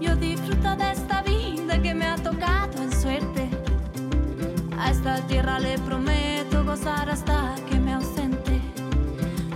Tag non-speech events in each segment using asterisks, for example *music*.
Yo disfruto de esta vida que me ha tocado en suerte. A esta tierra le prometo gozar hasta que me ausente.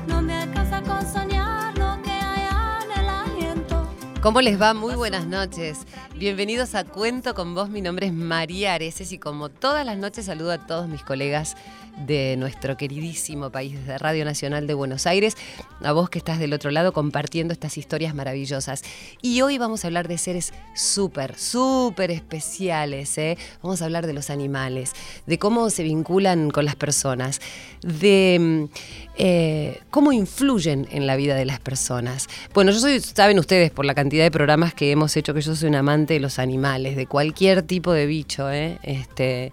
No me alcanza con soñar lo que hay en el aliento. ¿Cómo les va? Muy buenas noches. Bienvenidos a Cuento con vos. Mi nombre es María Areces y como todas las noches saludo a todos mis colegas de nuestro queridísimo país, de Radio Nacional de Buenos Aires, a vos que estás del otro lado compartiendo estas historias maravillosas. Y hoy vamos a hablar de seres súper, súper especiales. ¿eh? Vamos a hablar de los animales, de cómo se vinculan con las personas, de mm, eh, cómo influyen en la vida de las personas. Bueno, yo soy, saben ustedes, por la cantidad de programas que hemos hecho, que yo soy un amante de los animales, de cualquier tipo de bicho. ¿eh? Este,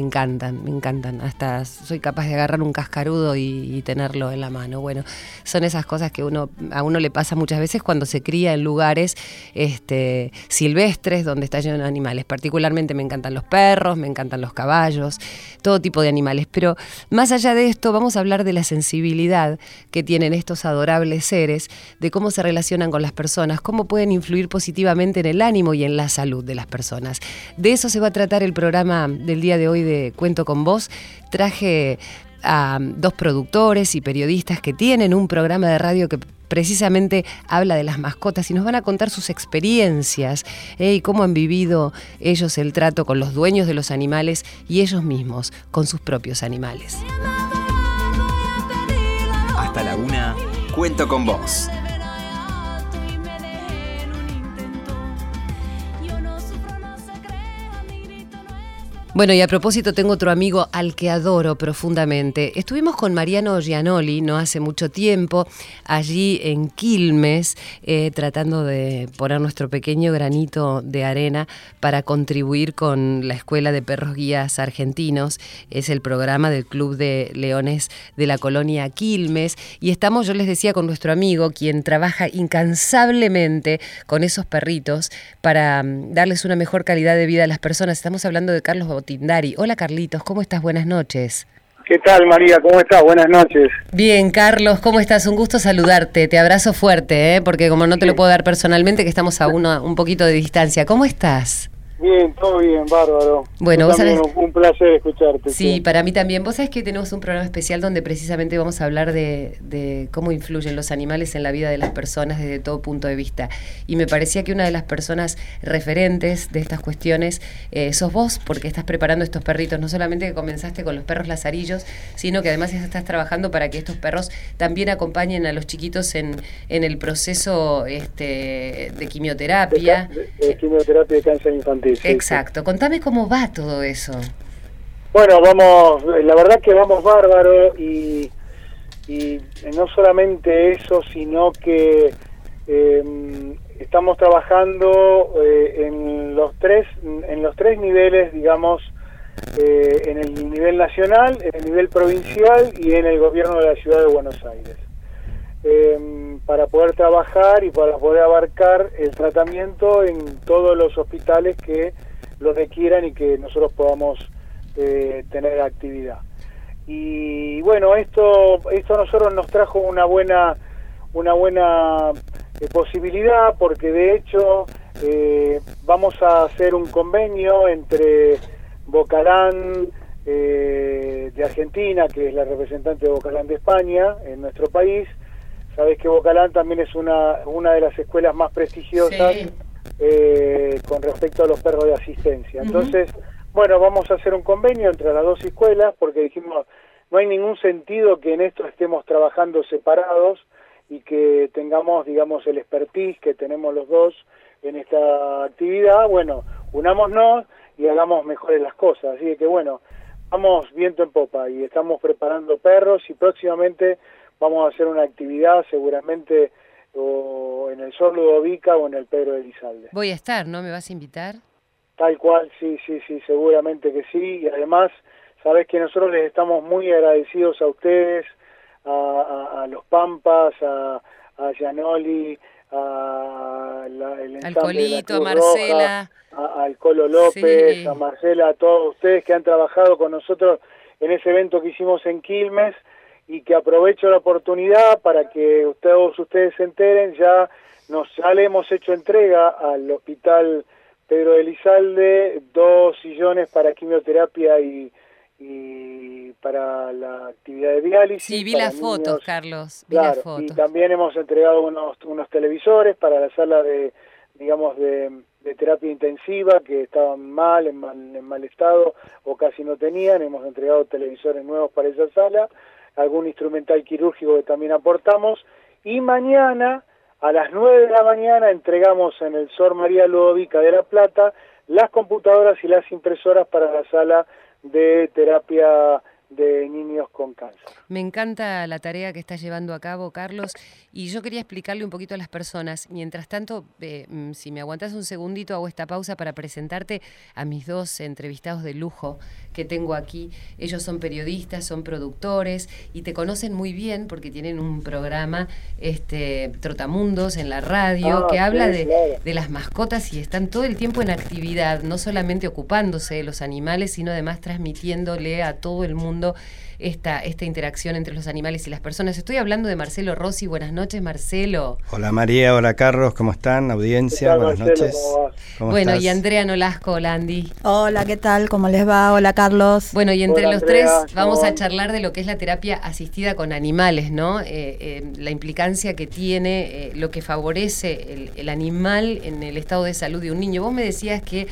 me encantan, me encantan. Hasta soy capaz de agarrar un cascarudo y, tenerlo en la mano. Bueno, son esas cosas que uno, a uno le pasa muchas veces cuando se cría en lugares este, silvestres donde está lleno de animales. Particularmente me encantan los perros, me encantan los caballos, todo tipo de animales. Pero más allá de esto, vamos a hablar de la sensibilidad que tienen estos adorables seres, de cómo se relacionan con las personas, cómo pueden influir positivamente en el ánimo y en la salud de las personas. De eso se va a tratar el programa del día de hoy Cuento con Vos. Traje a dos productores y periodistas que tienen un programa de radio que precisamente habla de las mascotas y nos van a contar sus experiencias eh, y cómo han vivido ellos el trato con los dueños de los animales y ellos mismos con sus propios animales. Hasta la una, cuento con vos. Bueno, y a propósito, tengo otro amigo al que adoro profundamente. Estuvimos con Mariano Gianoli no hace mucho tiempo, allí en Quilmes, eh, tratando de poner nuestro pequeño granito de arena para contribuir con la Escuela de Perros Guías Argentinos. Es el programa del Club de Leones de la colonia Quilmes. Y estamos, yo les decía, con nuestro amigo, quien trabaja incansablemente con esos perritos para um, darles una mejor calidad de vida a las personas. Estamos hablando de Carlos Tindari. Hola Carlitos, ¿cómo estás? Buenas noches. ¿Qué tal María? ¿Cómo estás? Buenas noches. Bien, Carlos, ¿cómo estás? Un gusto saludarte. Te abrazo fuerte, ¿eh? porque como no te lo puedo dar personalmente, que estamos a uno, un poquito de distancia. ¿Cómo estás? Bien, todo bien, bárbaro. Bueno, vos sabés... un placer escucharte. Sí, sí, para mí también. Vos sabés que tenemos un programa especial donde precisamente vamos a hablar de, de, cómo influyen los animales en la vida de las personas desde todo punto de vista. Y me parecía que una de las personas referentes de estas cuestiones eh, sos vos, porque estás preparando estos perritos. No solamente que comenzaste con los perros lazarillos, sino que además estás trabajando para que estos perros también acompañen a los chiquitos en, en el proceso este, de quimioterapia. De, de, de quimioterapia de cáncer infantil. Sí, Exacto. Sí. Contame cómo va todo eso. Bueno, vamos, la verdad que vamos bárbaro y, y no solamente eso, sino que eh, estamos trabajando eh, en los tres en los tres niveles, digamos, eh, en el nivel nacional, en el nivel provincial y en el gobierno de la ciudad de Buenos Aires. Eh, para poder trabajar y para poder abarcar el tratamiento en todos los hospitales que lo requieran y que nosotros podamos eh, tener actividad. Y bueno, esto esto a nosotros nos trajo una buena una buena eh, posibilidad porque de hecho eh, vamos a hacer un convenio entre Bocalán eh, de Argentina, que es la representante de Bocalán de España en nuestro país, Sabes que Bocalán también es una, una de las escuelas más prestigiosas sí. eh, con respecto a los perros de asistencia. Entonces, uh -huh. bueno, vamos a hacer un convenio entre las dos escuelas porque dijimos, no hay ningún sentido que en esto estemos trabajando separados y que tengamos, digamos, el expertise que tenemos los dos en esta actividad. Bueno, unámonos y hagamos mejores las cosas. Así que, bueno, vamos viento en popa y estamos preparando perros y próximamente vamos a hacer una actividad seguramente o en el Sol Ludovica o en el Pedro de Elizalde. Voy a estar, ¿no? ¿Me vas a invitar? Tal cual, sí, sí, sí, seguramente que sí. Y además, sabes que nosotros les estamos muy agradecidos a ustedes, a, a, a los Pampas, a, a Gianoli, a la, el Al ensamble de la Colito, a Marcela. Roja, al Colo López, Sí. a Marcela, a todos ustedes que han trabajado con nosotros en ese evento que hicimos en Quilmes y que aprovecho la oportunidad para que todos ustedes se enteren, ya nos ya le hemos hecho entrega al hospital Pedro de Elizalde dos sillones para quimioterapia y, y para la actividad de diálisis. Sí, vi las fotos. Carlos. Vi las Claro, y fotos. también hemos entregado unos, unos televisores para la sala de, digamos, de, de terapia intensiva que estaban mal en, mal, en mal estado o casi no tenían. Hemos entregado televisores nuevos para esa sala, algún instrumental quirúrgico que también aportamos. Y mañana, a las 9 de la mañana, entregamos en el Sor María Ludovica de La Plata las computadoras y las impresoras para la sala de terapia de niños con cáncer. Me encanta la tarea que estás llevando a cabo, Carlos, y yo quería explicarle un poquito a las personas. Mientras tanto, eh, mm, si me aguantas un segundito, hago esta pausa para presentarte a mis dos entrevistados de lujo que tengo aquí. Ellos son periodistas, son productores y te conocen muy bien porque tienen un programa, este, Trotamundos, en la radio, Ah, que habla de, claro. de las mascotas y están todo el tiempo en actividad, no solamente ocupándose de los animales, sino además transmitiéndole a todo el mundo esta, esta interacción entre los animales y las personas. Estoy hablando de Marcelo Rossi. Buenas noches, Marcelo. Hola María, hola Carlos, ¿cómo están? Audiencia, ¿Qué tal, buenas Marcelo? noches. ¿Cómo? ¿Cómo bueno, estás? y Andrea Nolasco, hola Andy. Hola, ¿qué tal? ¿Cómo les va? Hola, Carlos. Bueno, y entre Hola, los Andrea, tres ¿cómo vamos a charlar de lo que es la terapia asistida con animales, ¿no? Eh, eh, la implicancia que tiene, eh, lo que favorece el, el animal en el estado de salud de un niño. Vos me decías que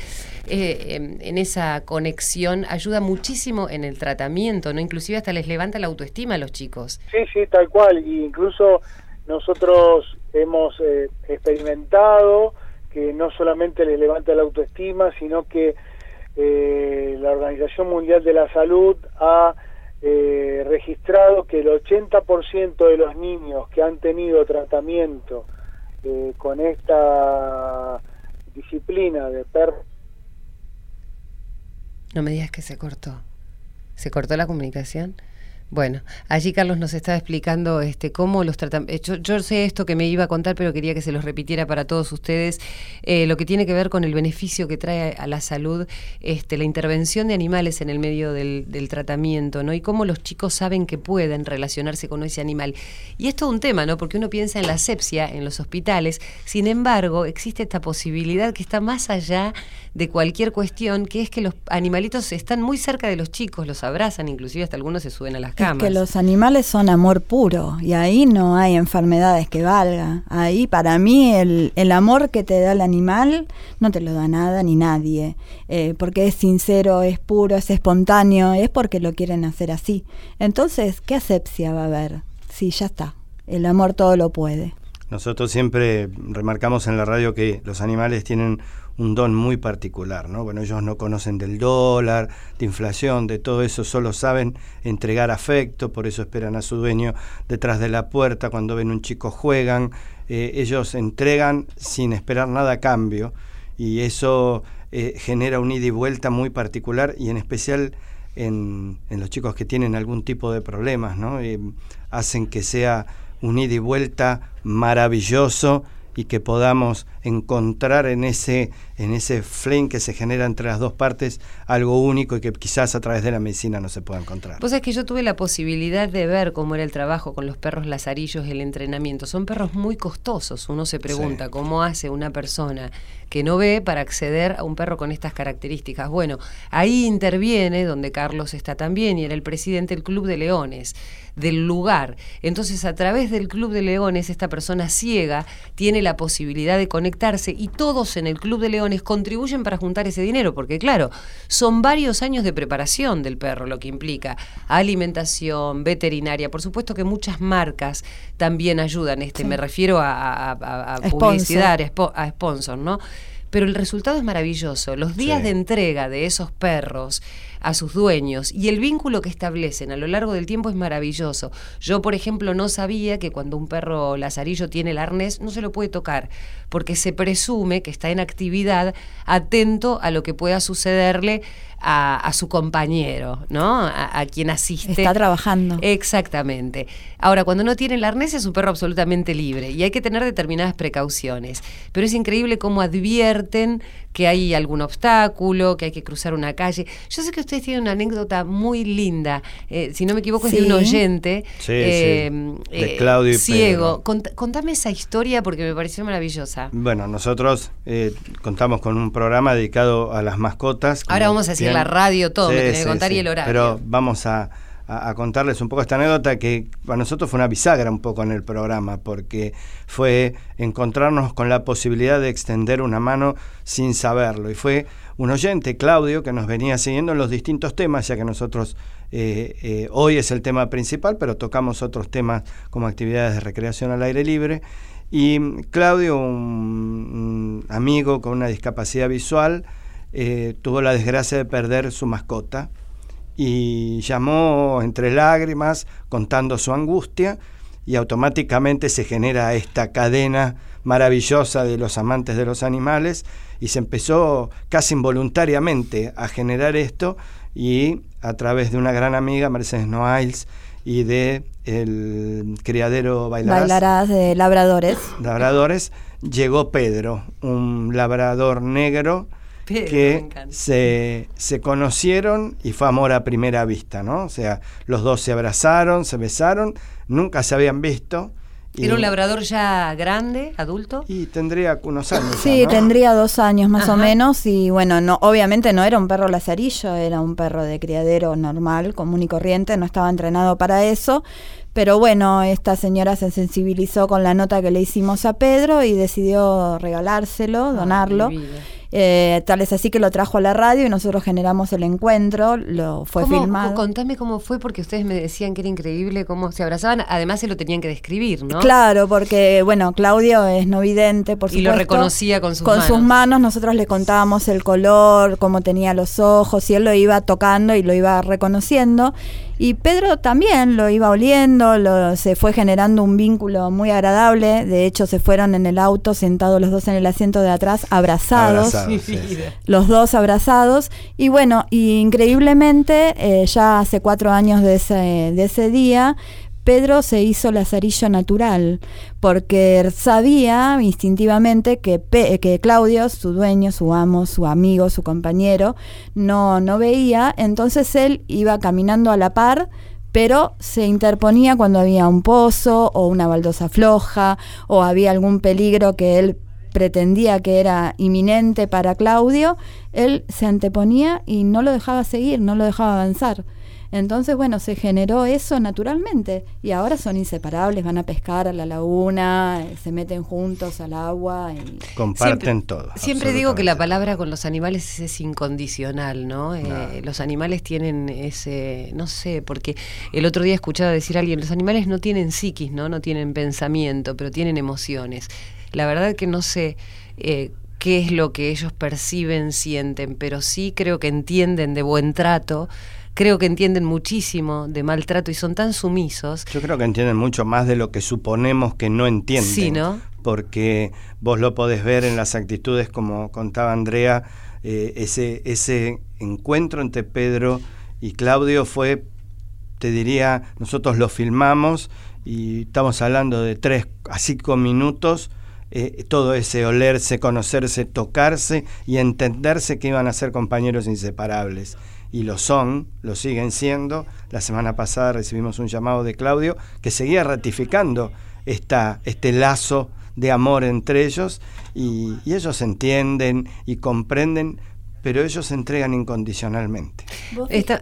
eh, em, en esa conexión ayuda muchísimo en el tratamiento, ¿no? Inclusive hasta les levanta la autoestima a los chicos. Sí, sí, tal cual. Y incluso nosotros hemos eh, experimentado que no solamente les levanta la autoestima, sino que eh, la Organización Mundial de la Salud ha eh, registrado que el 80% de los niños que han tenido tratamiento eh, con esta disciplina de perro No me digas que se cortó. ¿Se cortó la comunicación? Bueno, allí Carlos nos estaba explicando este, cómo los tratamientos. Yo, yo sé esto que me iba a contar, pero quería que se los repitiera para todos ustedes. eh, lo que tiene que ver con el beneficio que trae a la salud este, la intervención de animales en el medio del, tratamiento, ¿no? Y cómo los chicos saben que pueden relacionarse con ese animal. Y es todo un tema, ¿no? Porque uno piensa en la asepsia en los hospitales. Sin embargo, existe esta posibilidad que está más allá de cualquier cuestión, que es que los animalitos están muy cerca de los chicos, los abrazan, inclusive hasta algunos se suben a las Es que los animales son amor puro y ahí no hay enfermedades que valga. Ahí para mí el, el amor que te da el animal no te lo da nada ni nadie, eh, porque es sincero, es puro, es espontáneo, es porque lo quieren hacer así. Entonces, ¿qué asepsia va a haber? Sí, ya está. El amor todo lo puede. Nosotros siempre remarcamos en la radio que los animales tienen un don muy particular, ¿no? Bueno, ellos no conocen del dólar, de inflación, de todo eso, solo saben entregar afecto, por eso esperan a su dueño detrás de la puerta, cuando ven un chico juegan, eh, ellos entregan sin esperar nada a cambio y eso eh, genera un ida y vuelta muy particular y en especial en, en los chicos que tienen algún tipo de problemas, ¿no? Eh, hacen que sea un ida y vuelta maravilloso y que podamos encontrar en ese, en ese flame que se genera entre las dos partes algo único y que quizás a través de la medicina no se pueda encontrar. Vos sabés que yo tuve la posibilidad de ver cómo era el trabajo con los perros lazarillos, el entrenamiento. Son perros muy costosos. Uno se pregunta Sí. cómo hace una persona que no ve para acceder a un perro con estas características. Bueno, ahí interviene donde Carlos está también y era el presidente del Club de Leones del lugar. Entonces, a través del Club de Leones, esta persona ciega tiene la posibilidad de conectarse y todos en el Club de Leones contribuyen para juntar ese dinero, porque claro, son varios años de preparación del perro, lo que implica alimentación, veterinaria, por supuesto que muchas marcas también ayudan, este, me refiero a, a- a- publicidad, a sponsor, ¿no? Pero el resultado es maravilloso. Los días Sí. de entrega de esos perros a sus dueños y el vínculo que establecen a lo largo del tiempo es maravilloso. Yo, por ejemplo, no sabía que cuando un perro lazarillo tiene el arnés no se lo puede tocar porque se presume que está en actividad atento a lo que pueda sucederle a, su compañero, ¿no? A, quien asiste. Está trabajando. Exactamente. Ahora, cuando no tiene el arnés es un perro absolutamente libre y hay que tener determinadas precauciones. Pero es increíble cómo advierten que hay algún obstáculo, que hay que cruzar una calle. Yo sé que ustedes tienen una anécdota muy linda, eh, si no me equivoco es de un oyente, eh, de eh, Claudio y ciego. contame esa historia porque me pareció maravillosa. Bueno, nosotros contamos con un programa dedicado a las mascotas. Ahora vamos a decir la radio, todo, me tenés que contar y el horario. Pero vamos a a, contarles un poco esta anécdota que para nosotros fue una bisagra un poco en el programa, porque fue encontrarnos con la posibilidad de extender una mano sin saberlo. Y fue un oyente, Claudio, que nos venía siguiendo en los distintos temas, ya que nosotros eh, eh, hoy es el tema principal, pero tocamos otros temas como actividades de recreación al aire libre. Y Claudio, un, amigo con una discapacidad visual, eh, tuvo la desgracia de perder su mascota y llamó entre lágrimas contando su angustia y automáticamente se genera esta cadena maravillosa de los amantes de los animales y se empezó casi involuntariamente a generar esto y a través de una gran amiga, Mercedes Noailles, y de el criadero Bailarás, Bailarás de labradores. Labradores, llegó Pedro, un labrador negro que se, se, conocieron y fue amor a primera vista, ¿no? O sea, los dos se abrazaron, se besaron, nunca se habían visto. ¿Era un labrador ya grande, adulto? Y tendría unos años. Sí, tendría dos años más o menos. Y bueno, no, obviamente no era un perro lazarillo, era un perro de criadero normal, común y corriente, no estaba entrenado para eso. Pero bueno, esta señora se sensibilizó con la nota que le hicimos a Pedro y decidió regalárselo, donarlo. Eh, tal es así que lo trajo a la radio y nosotros generamos el encuentro, lo fue filmado. Contame cómo fue, porque ustedes me decían que era increíble cómo se abrazaban, además se lo tenían que describir, ¿no? Claro, porque, bueno, Claudio es no vidente, por supuesto. Y lo reconocía con sus manos. Con sus manos, nosotros le contábamos el color, cómo tenía los ojos, y él lo iba tocando y lo iba reconociendo. Y Pedro también lo iba oliendo, lo, se fue generando un vínculo muy agradable. De hecho, se fueron en el auto, sentados los dos en el asiento de atrás, abrazados. Los dos abrazados. Y bueno, increíblemente, eh, ya hace cuatro años de ese, de ese día, Pedro se hizo lazarillo natural, porque sabía instintivamente que, que Claudio, su dueño, su amo, su amigo, su compañero, no, no veía, entonces él iba caminando a la par, pero se interponía cuando había un pozo o una baldosa floja o había algún peligro que él pretendía que era inminente para Claudio, él se anteponía y no lo dejaba seguir, no lo dejaba avanzar. Entonces, bueno, se generó eso naturalmente y ahora son inseparables, van a pescar a la laguna, eh, se meten juntos al agua. Y... Comparten todo. Siempre digo que la palabra con los animales es incondicional, ¿no? Eh, los animales tienen ese, no sé, porque el otro día escuchaba decir a alguien, los animales no tienen psiquis, ¿no? No tienen pensamiento, pero tienen emociones. La verdad que no sé... Eh, qué es lo que ellos perciben, sienten, pero sí creo que entienden de buen trato creo que entienden muchísimo de maltrato y son tan sumisos. Yo creo que entienden mucho más de lo que suponemos que no entienden. Sí, ¿no? Porque vos lo podés ver en las actitudes, como contaba Andrea, eh, ese, ese encuentro entre Pedro y Claudio fue, te diría, nosotros lo filmamos y estamos hablando de tres a cinco minutos. Eh, todo ese olerse, conocerse, tocarse y entenderse que iban a ser compañeros inseparables y lo son, lo siguen siendo. La semana pasada recibimos un llamado de Claudio que seguía ratificando esta, este lazo de amor entre ellos y, ellos entienden y comprenden, pero ellos se entregan incondicionalmente.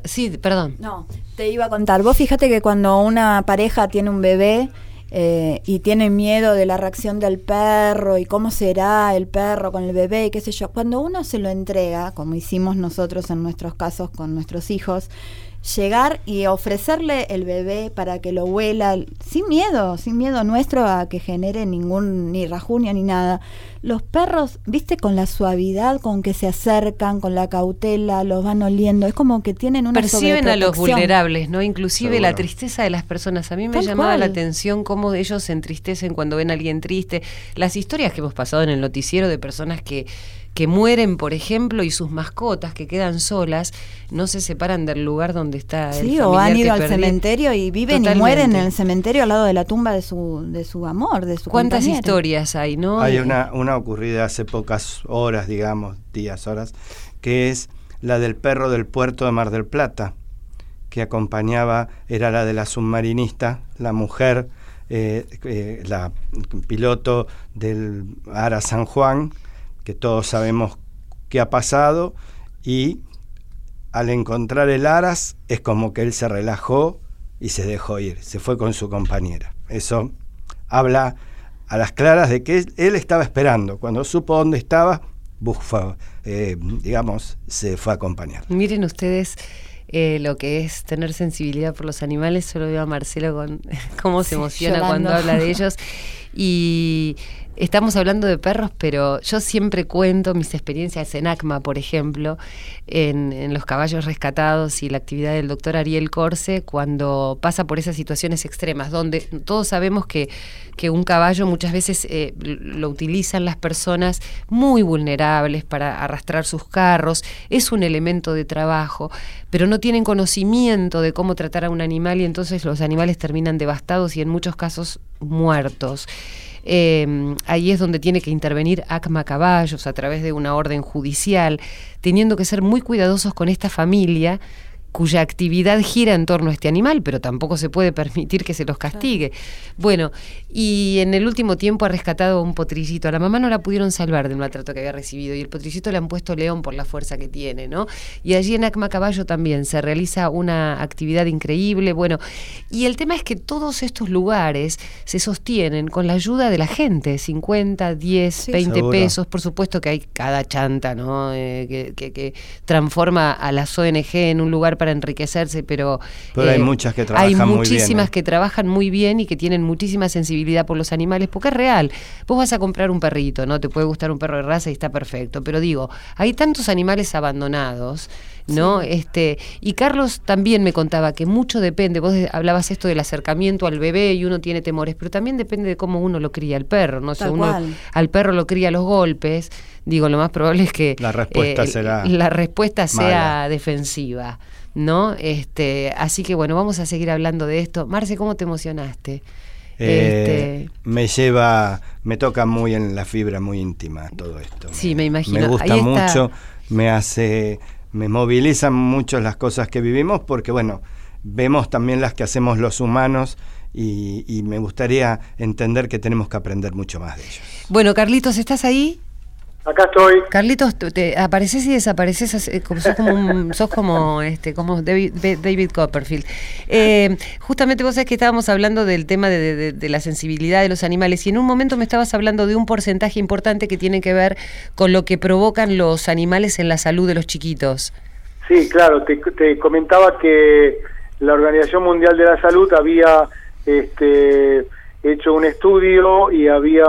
sí, perdón. No, te iba a contar. Vos fíjate que cuando una pareja tiene un bebé, eh, y tiene miedo de la reacción del perro y cómo será el perro con el bebé y qué sé yo. Cuando uno se lo entrega, como hicimos nosotros en nuestros casos con nuestros hijos, llegar y ofrecerle el bebé para que lo huela sin miedo, sin miedo nuestro a que genere ningún ni rajunia ni nada. Los perros, viste, con la suavidad con que se acercan, con la cautela, los van oliendo, es como que tienen una perciben a los vulnerables, no, inclusive la tristeza de las personas. A mí me llamaba la atención cómo ellos se entristecen cuando ven a alguien triste. Las historias que hemos pasado en el noticiero de personas que que mueren, por ejemplo, y sus mascotas que quedan solas, no se separan del lugar donde está el Sí, familiar o han ido al cementerio y viven y mueren en el cementerio al lado de la tumba de su, de su amor, de su ¿Cuántas compañero. historias hay, no? Hay una, una ocurrida hace pocas horas, digamos, días, horas, que es la del perro del puerto de Mar del Plata, que acompañaba, era la de la submarinista, la mujer, eh, eh, la piloto del Ara San Juan, que todos sabemos qué ha pasado, y al encontrar el Aras es como que él se relajó y se dejó ir, se fue con su compañera. Eso habla a las claras de que él, él estaba esperando. Cuando supo dónde estaba, bufa, eh, digamos, se fue a acompañar. Miren ustedes eh, lo que es tener sensibilidad por los animales. Solo veo a Marcelo con *laughs* cómo se emociona llorando. cuando habla de *laughs* ellos. Y estamos hablando de perros, pero yo siempre cuento mis experiencias en ACMA, por ejemplo, en, los caballos rescatados y la actividad del doctor Ariel Corse cuando pasa por esas situaciones extremas, donde todos sabemos que, que un caballo muchas veces eh, lo utilizan las personas muy vulnerables para arrastrar sus carros, es un elemento de trabajo, pero no tienen conocimiento de cómo tratar a un animal y entonces los animales terminan devastados y en muchos casos muertos. Eh, ahí es donde tiene que intervenir ACMA Caballos a través de una orden judicial, teniendo que ser muy cuidadosos con esta familia cuya actividad gira en torno a este animal, pero tampoco se puede permitir que se los castigue. Bueno, y en el último tiempo ha rescatado a un potrillito. A la mamá no la pudieron salvar del maltrato que había recibido y el potrillito le han puesto león por la fuerza que tiene, ¿no? Y allí en Acma Caballo también se realiza una actividad increíble. Bueno, y el tema es que todos estos lugares se sostienen con la ayuda de la gente, 50, 10, Sí. 20 Seguro. pesos. Por supuesto que hay cada chanta, ¿no? Eh, que, que- que transforma a las ONG en un lugar para enriquecerse, pero... Pero hay eh, muchas que Hay trabajan muy bien, muchísimas ¿eh? que trabajan muy bien y que tienen muchísima sensibilidad por los animales, porque es real. Vos vas a comprar un perrito, ¿no? Te puede gustar un perro de raza y está perfecto, pero digo, hay tantos animales abandonados, ¿no? Este, y Carlos también me contaba que mucho depende, vos hablabas esto del acercamiento al bebé y uno tiene temores, pero también depende de cómo uno lo cría al perro, ¿no? Si Tal uno cual. al perro lo cría a los golpes, digo, lo más probable es que La respuesta eh, será la respuesta sea mala. defensiva, ¿no? Este, así que bueno, vamos a seguir hablando de esto. Marce, ¿cómo te emocionaste? Eh, Este, Me lleva, me toca muy en la fibra muy íntima todo esto. Sí, me imagino. Me gusta mucho, me hace, me movilizan mucho las cosas que vivimos porque bueno, vemos también las que hacemos los humanos y, y me gustaría entender que tenemos que aprender mucho más de ellos. Bueno, Carlitos, ¿estás ahí? Acá estoy. Carlitos, te, apareces y desapareces, sos como, un- sos como, este, como David, David Copperfield. Eh, justamente vos sabés que estábamos hablando del tema de, de- de la sensibilidad de los animales y en un momento me estabas hablando de un porcentaje importante que tiene que ver con lo que provocan los animales en la salud de los chiquitos. Sí, claro, te, te comentaba que la Organización Mundial de la Salud había este, hecho un estudio y había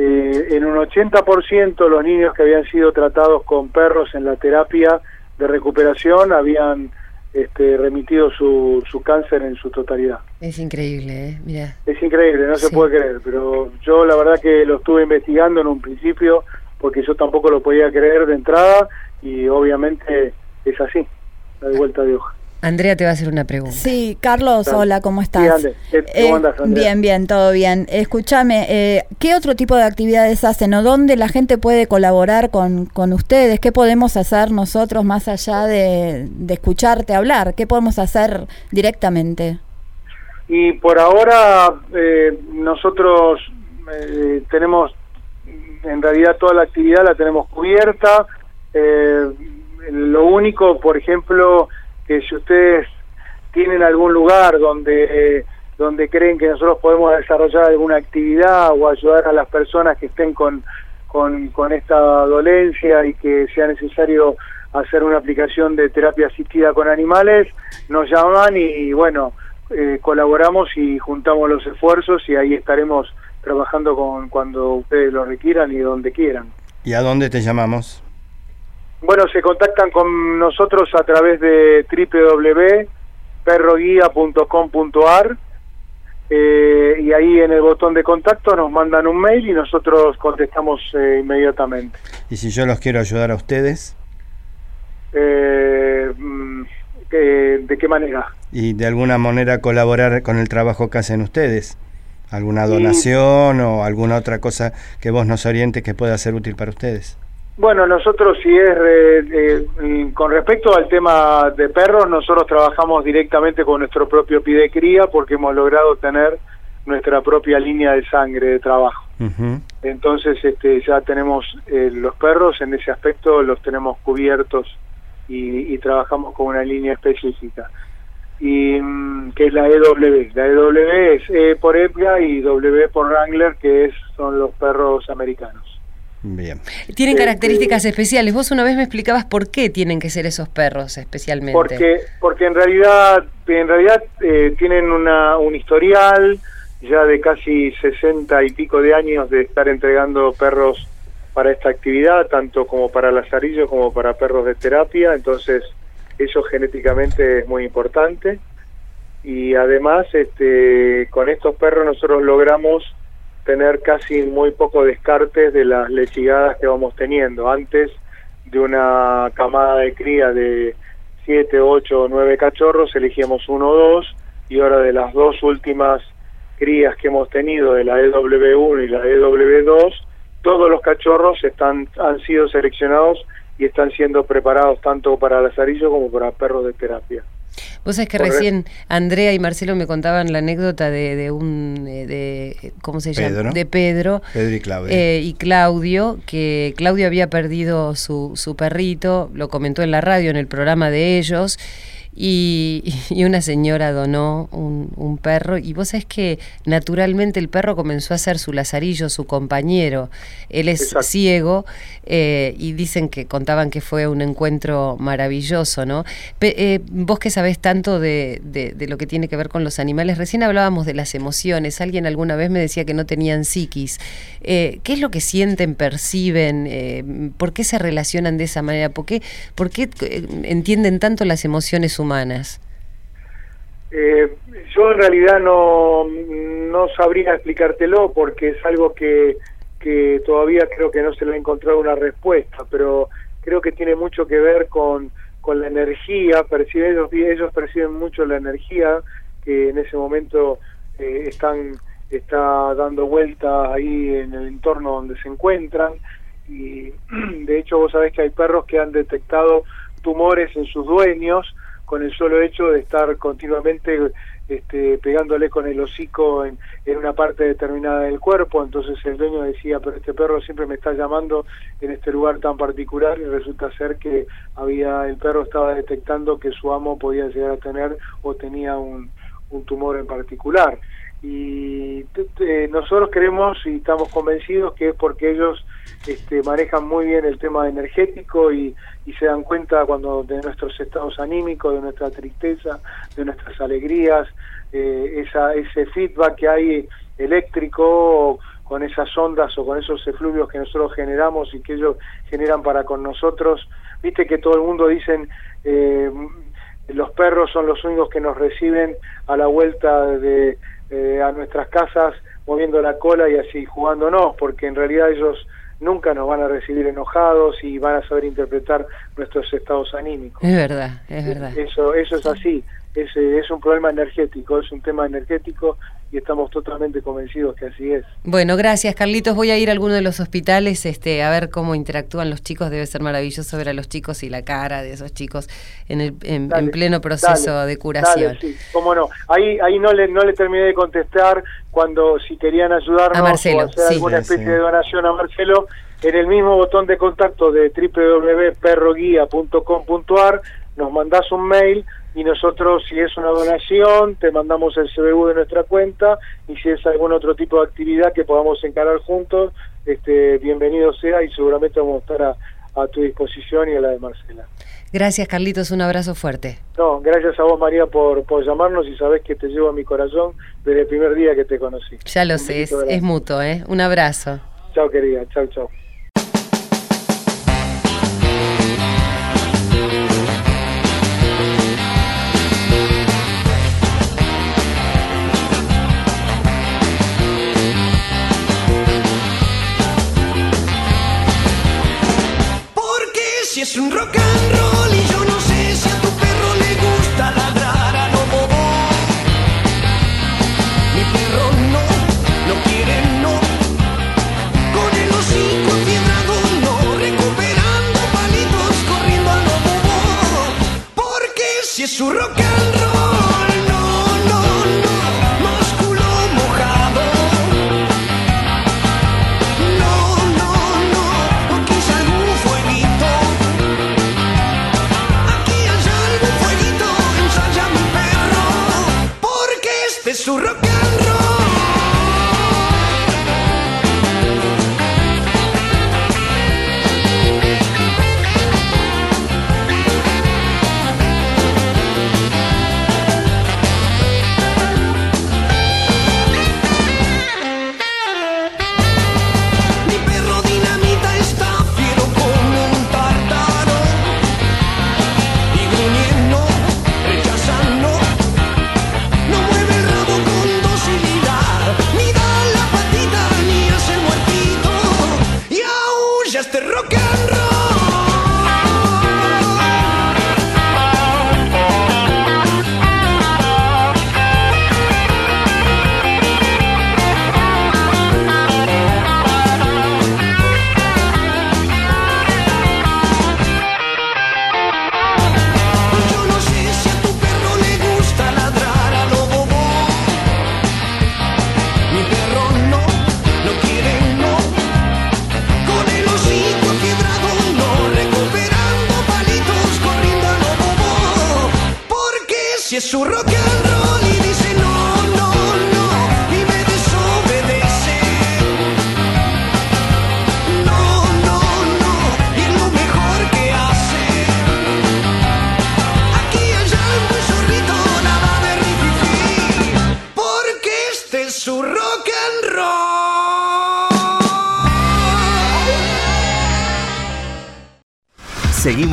eh, en un 80% los niños que habían sido tratados con perros en la terapia de recuperación habían este, remitido su, su cáncer en su totalidad. Es increíble, ¿eh? Mira. Es increíble, no se puede creer, pero yo la verdad que lo estuve investigando en un principio porque yo tampoco lo podía creer de entrada y obviamente es así, la de vuelta de hoja. Andrea te va a hacer una pregunta. Sí, Carlos, hola, ¿cómo estás? Sí, Ande. ¿Qué- cómo andás, Andrea? bien, bien, todo bien. Escúchame, eh, ¿qué otro tipo de actividades hacen o dónde la gente puede colaborar con, con ustedes? ¿Qué podemos hacer nosotros más allá de, de escucharte hablar? ¿Qué podemos hacer directamente? Y por ahora eh, nosotros eh, tenemos, en realidad toda la actividad la tenemos cubierta. Eh, lo único, por ejemplo, que si ustedes tienen algún lugar donde donde creen que nosotros podemos desarrollar alguna actividad o ayudar a las personas que estén con, con, esta dolencia y que sea necesario hacer una aplicación de terapia asistida con animales, nos llaman y, bueno, eh, colaboramos y juntamos los esfuerzos y ahí estaremos trabajando con cuando ustedes lo requieran y donde quieran. ¿Y a dónde te llamamos? Bueno, se contactan con nosotros a través de www.perroguía.com.ar eh, y ahí en el botón de contacto nos mandan un mail y nosotros contestamos eh, inmediatamente. ¿Y si yo los quiero ayudar a ustedes? Eh, mm, ¿qué- ¿De qué manera? Y de alguna manera colaborar con el trabajo que hacen ustedes. ¿Alguna donación o alguna otra cosa que vos nos orientes que pueda ser útil para ustedes? Bueno, nosotros si es eh, eh, con respecto al tema de perros, nosotros trabajamos directamente con nuestro propio pide cría porque hemos logrado tener nuestra propia línea de sangre de trabajo. Entonces este, ya tenemos eh, los perros, en ese aspecto los tenemos cubiertos y, y trabajamos con una línea específica. Y mm, que es la EW. La EW es E por EPGA y W por Wrangler, que es, son los perros americanos. Bien. Tienen Eh, características especiales. Vos una vez me explicabas por qué tienen que ser esos perros especialmente. Porque, porque en realidad, en realidad eh, tienen una, un historial ya de casi 60 y pico de años de estar entregando perros para esta actividad, tanto como para lazarillo como para perros de terapia, entonces eso genéticamente es muy importante y además este, con estos perros nosotros logramos tener casi muy poco descartes de las lechigadas que vamos teniendo. Antes de una camada de cría de 7, 8 o 9 cachorros, elegíamos uno o dos, y ahora de las dos últimas crías que hemos tenido, de la EW1 y la EW2, todos los cachorros están han sido seleccionados y están siendo preparados tanto para lazarillo como para perros de terapia. Vos sabés que recién Andrea y Marcelo me contaban la anécdota de, de un, eh, de, ¿cómo se llama? Pedro. De Pedro. Pedro y Claudia. eh, y Claudio, que Claudio había perdido su, su perrito, lo comentó en la radio, en el programa de ellos, y, *laughs* y una señora donó un, un perro, y vos sabés que naturalmente el perro comenzó a ser su lazarillo, su compañero. Él es Exacto. ciego, eh, y dicen que contaban que fue un encuentro maravilloso, ¿no? Pe- eh, vos que sabés tanto de, de- de lo que tiene que ver con los animales, recién hablábamos de las emociones, alguien alguna vez me decía que no tenían psiquis. Eh, ¿Qué es lo que sienten, perciben? ¿Por qué se relacionan de esa manera? ¿Por qué, por qué entienden tanto las emociones humanas? Eh, yo en realidad no, no sabría explicártelo porque es algo que, que todavía creo que no se le ha encontrado una respuesta, pero creo que tiene mucho que ver con, con la energía, perciben, ellos, perciben mucho la energía que en ese momento eh, están está dando vuelta ahí en el entorno donde se encuentran y *clears throat* de hecho vos sabés que hay perros que han detectado tumores en sus dueños con el solo hecho de estar continuamente este, pegándole con el hocico en, una parte determinada del cuerpo, entonces el dueño decía, pero este perro siempre me está llamando en este lugar tan particular y resulta ser que había el perro estaba detectando que su amo podía llegar a tener o tenía un, un tumor en particular. Y t- nosotros creemos y estamos convencidos que es porque ellos este, manejan muy bien el tema energético y, y se dan cuenta cuando de nuestros estados anímicos, de nuestra tristeza, de nuestras alegrías, eh, esa, ese feedback que hay eléctrico con esas ondas o con esos efluvios que nosotros generamos y que ellos generan para con nosotros. Viste que todo el mundo dicen eh, los perros son los únicos que nos reciben a la vuelta de eh, a nuestras casas moviendo la cola y así jugándonos, porque en realidad ellos nunca nos van a recibir enojados y van a saber interpretar nuestros estados anímicos. Es verdad, es verdad. Eso, eso es así. Es, es un problema energético, es un tema energético y estamos totalmente convencidos que así es. Bueno, gracias Carlitos. Voy a ir a alguno de los hospitales este, a ver cómo interactúan los chicos. Debe ser maravilloso ver a los chicos y la cara de esos chicos en, el, en, Dale, en pleno proceso dale, de curación. Dale, sí, cómo no. Ahí, ahí no le, no le terminé de contestar cuando si querían ayudarnos A Marcelo, o hacer sí. alguna especie sí. de donación a Marcelo, en el mismo botón de contacto de www.perroguía.com.ar nos mandás un mail y nosotros si es una donación te mandamos el CBU de nuestra cuenta y si es algún otro tipo de actividad que podamos encarar juntos, este bienvenido sea y seguramente vamos a estar a, a tu disposición y a la de Marcela. Gracias Carlitos, un abrazo fuerte. No, gracias a vos María por, por llamarnos y sabés que te llevo a mi corazón desde el primer día que te conocí. Ya lo Un sé, es, es mutuo, ¿eh? Un abrazo. Chao querida, chao, chao. un rock and roll y yo no sé si a tu perro le gusta ladrar a lo bobo. Mi perro no, no quiere no. Con el hocico fiebrado no, recuperando palitos corriendo a lo bobo. Porque si es un rock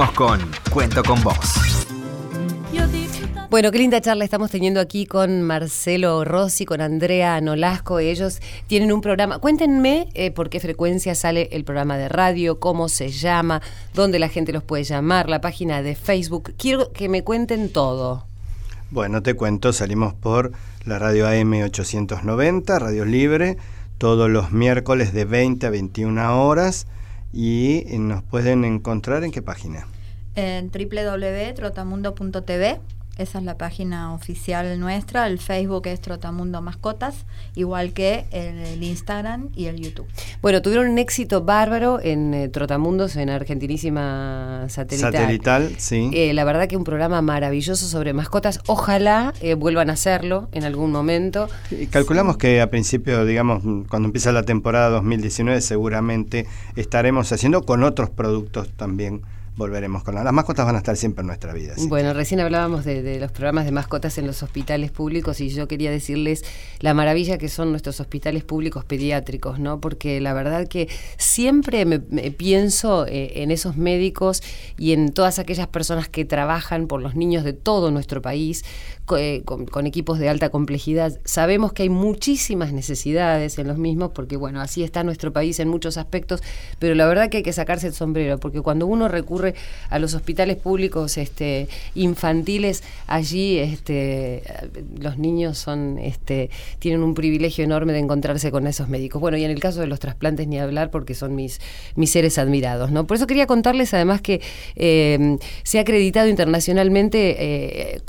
Seguimos con Cuento con Vos. Bueno, qué linda charla estamos teniendo aquí con Marcelo Rossi, con Andrea Nolasco. Ellos tienen un programa. Cuéntenme eh, por qué frecuencia sale el programa de radio, cómo se llama, dónde la gente los puede llamar, la página de Facebook. Quiero que me cuenten todo. Bueno, te cuento, salimos por la radio AM 890, Radio Libre, todos los miércoles de 20 a 21 horas y nos pueden encontrar en qué página. En www.trotamundo.tv, esa es la página oficial nuestra, el Facebook es Trotamundo Mascotas, igual que el, el Instagram y el YouTube. Bueno, tuvieron un éxito bárbaro en eh, Trotamundos, en Argentinísima Satelital. Satelital, sí. Eh, la verdad que un programa maravilloso sobre mascotas. Ojalá eh, vuelvan a hacerlo en algún momento. Y calculamos que a principio, digamos, cuando empieza la temporada 2019, seguramente estaremos haciendo con otros productos también. Volveremos con las mascotas van a estar siempre en nuestra vida. Bueno, recién hablábamos de, de los programas de mascotas en los hospitales públicos y yo quería decirles la maravilla que son nuestros hospitales públicos pediátricos, ¿no? Porque la verdad que siempre me, me pienso eh, en esos médicos y en todas aquellas personas que trabajan por los niños de todo nuestro país eh, con, con equipos de alta complejidad. Sabemos que hay muchísimas necesidades en los mismos porque, bueno, así está nuestro país en muchos aspectos, pero la verdad que hay que sacarse el sombrero porque cuando uno recurre a los hospitales públicos este, infantiles, allí este, los niños este, tienen un privilegio enorme de encontrarse con esos médicos. Bueno, y en el caso de los trasplantes ni hablar porque son mis, seres admirados. ¿no? Por eso quería contarles además que eh, se ha acreditado internacionalmente eh,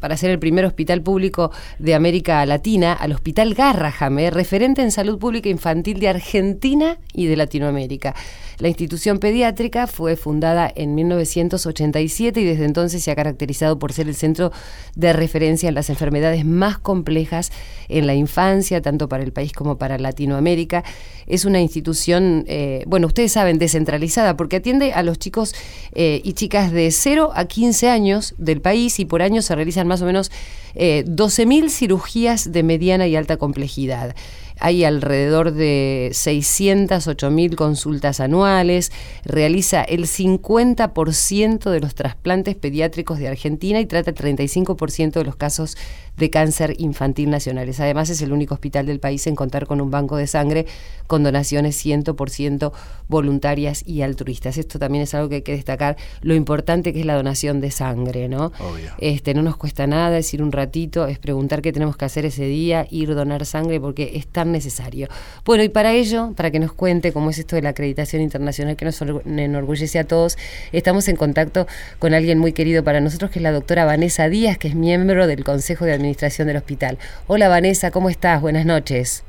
para ser el primer hospital público de América Latina al Hospital Garraham, eh, referente en salud pública infantil de Argentina y de Latinoamérica. La institución pediátrica fue fundada en 1987 y desde entonces se ha caracterizado por ser el centro de referencia en las enfermedades más complejas en la infancia, tanto para el país como para Latinoamérica. Es una institución, eh, bueno, ustedes saben, descentralizada, porque atiende a los chicos eh, y chicas de 0 a 15 años del país y por año se realizan más o menos eh, 12.000 cirugías de mediana y alta complejidad. Hay alrededor de 608.000 consultas anuales, realiza el 50% de los trasplantes pediátricos de Argentina y trata el 35% de los casos de cáncer infantil nacionales. Además es el único hospital del país en contar con un banco de sangre con donaciones 100% voluntarias y altruistas. Esto también es algo que hay que destacar, lo importante que es la donación de sangre, ¿no? Obvio. Este, no nos cuesta nada, es ir un ratito, es preguntar qué tenemos que hacer ese día, ir donar sangre porque es tan necesario. Bueno, y para ello, para que nos cuente cómo es esto de la acreditación internacional que nos orgu- enorgullece a todos, estamos en contacto con alguien muy querido para nosotros, que es la doctora Vanessa Díaz, que es miembro del Consejo de Administración del Hospital. Hola Vanessa, ¿cómo estás? Buenas noches.